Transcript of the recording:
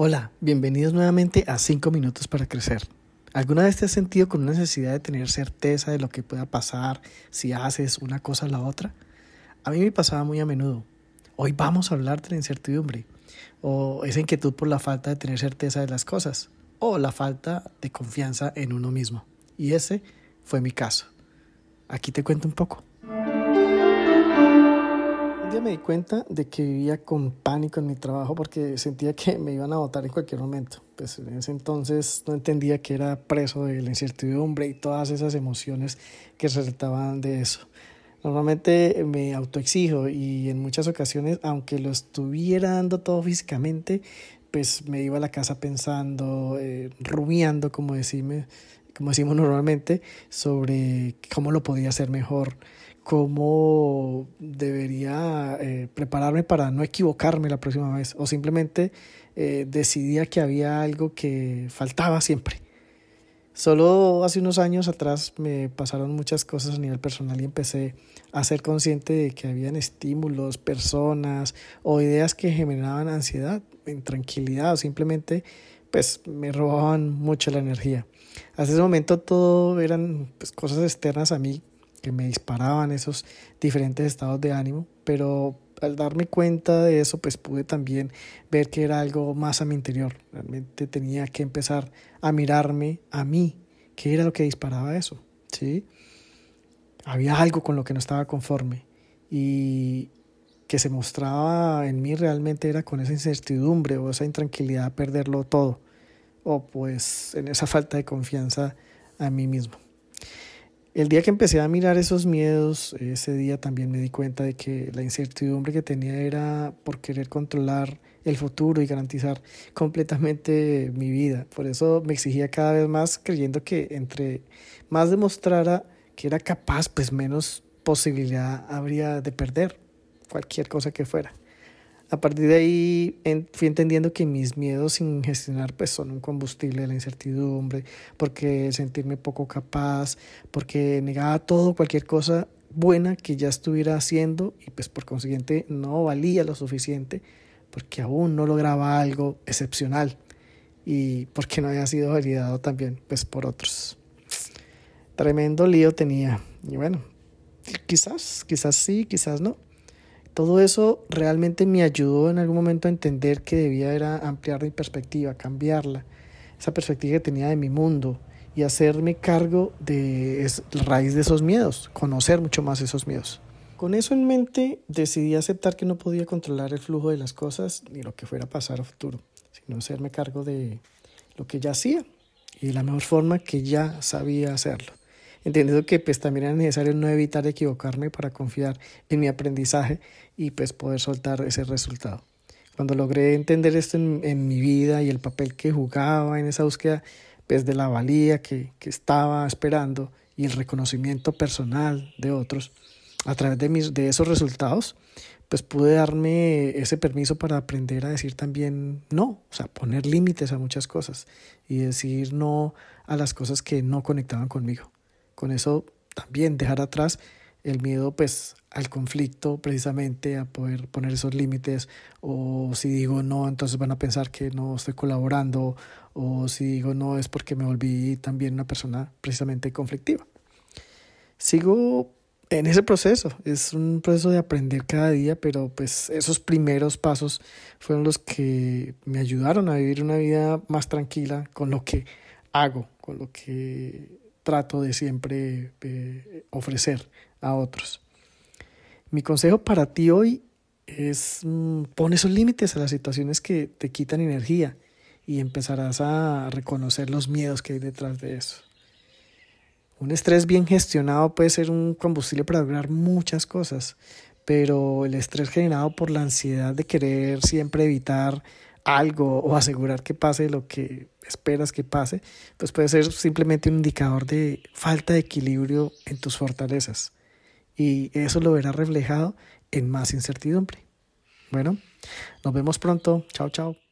Hola, bienvenidos nuevamente a 5 minutos para crecer. ¿Alguna vez te has sentido con una necesidad de tener certeza de lo que pueda pasar si haces una cosa o la otra? A mí me pasaba muy a menudo. Hoy vamos a hablar de la incertidumbre, o esa inquietud por la falta de tener certeza de las cosas, o la falta de confianza en uno mismo. Y ese fue mi caso. Aquí te cuento un poco. Un día me di cuenta de que vivía con pánico en mi trabajo porque sentía que me iban a votar en cualquier momento. Pues en ese entonces no entendía que era preso de la incertidumbre y todas esas emociones que resultaban de eso. Normalmente me autoexijo y en muchas ocasiones, aunque lo estuviera dando todo físicamente, pues me iba a la casa pensando, eh, rumiando, como decimos, como decimos normalmente, sobre cómo lo podía hacer mejor cómo debería eh, prepararme para no equivocarme la próxima vez o simplemente eh, decidía que había algo que faltaba siempre. Solo hace unos años atrás me pasaron muchas cosas a nivel personal y empecé a ser consciente de que habían estímulos, personas o ideas que generaban ansiedad, intranquilidad o simplemente pues me robaban mucho la energía. Hasta ese momento todo eran pues, cosas externas a mí que me disparaban esos diferentes estados de ánimo, pero al darme cuenta de eso, pues pude también ver que era algo más a mi interior. Realmente tenía que empezar a mirarme a mí, qué era lo que disparaba eso, ¿sí? Había algo con lo que no estaba conforme y que se mostraba en mí realmente era con esa incertidumbre o esa intranquilidad perderlo todo, o pues en esa falta de confianza a mí mismo. El día que empecé a mirar esos miedos, ese día también me di cuenta de que la incertidumbre que tenía era por querer controlar el futuro y garantizar completamente mi vida. Por eso me exigía cada vez más creyendo que entre más demostrara que era capaz, pues menos posibilidad habría de perder cualquier cosa que fuera. A partir de ahí fui entendiendo que mis miedos sin gestionar pues son un combustible de la incertidumbre, porque sentirme poco capaz, porque negaba todo, cualquier cosa buena que ya estuviera haciendo y pues por consiguiente no valía lo suficiente porque aún no lograba algo excepcional y porque no había sido validado también pues por otros. Tremendo lío tenía y bueno, quizás, quizás sí, quizás no. Todo eso realmente me ayudó en algún momento a entender que debía ampliar mi perspectiva, cambiarla, esa perspectiva que tenía de mi mundo y hacerme cargo de la raíz de esos miedos, conocer mucho más esos miedos. Con eso en mente decidí aceptar que no podía controlar el flujo de las cosas ni lo que fuera a pasar a futuro, sino hacerme cargo de lo que ya hacía y de la mejor forma que ya sabía hacerlo entendiendo que pues también era necesario no evitar equivocarme para confiar en mi aprendizaje y pues poder soltar ese resultado. Cuando logré entender esto en, en mi vida y el papel que jugaba en esa búsqueda pues de la valía que, que estaba esperando y el reconocimiento personal de otros a través de, mis, de esos resultados, pues pude darme ese permiso para aprender a decir también no, o sea, poner límites a muchas cosas y decir no a las cosas que no conectaban conmigo. Con eso también dejar atrás el miedo pues al conflicto precisamente a poder poner esos límites o si digo no entonces van a pensar que no estoy colaborando o si digo no es porque me volví también una persona precisamente conflictiva. Sigo en ese proceso, es un proceso de aprender cada día, pero pues esos primeros pasos fueron los que me ayudaron a vivir una vida más tranquila con lo que hago, con lo que trato de siempre eh, ofrecer a otros. Mi consejo para ti hoy es mm, pon esos límites a las situaciones que te quitan energía y empezarás a reconocer los miedos que hay detrás de eso. Un estrés bien gestionado puede ser un combustible para lograr muchas cosas, pero el estrés generado por la ansiedad de querer siempre evitar algo o asegurar que pase lo que esperas que pase, pues puede ser simplemente un indicador de falta de equilibrio en tus fortalezas. Y eso lo verá reflejado en más incertidumbre. Bueno, nos vemos pronto. Chao, chao.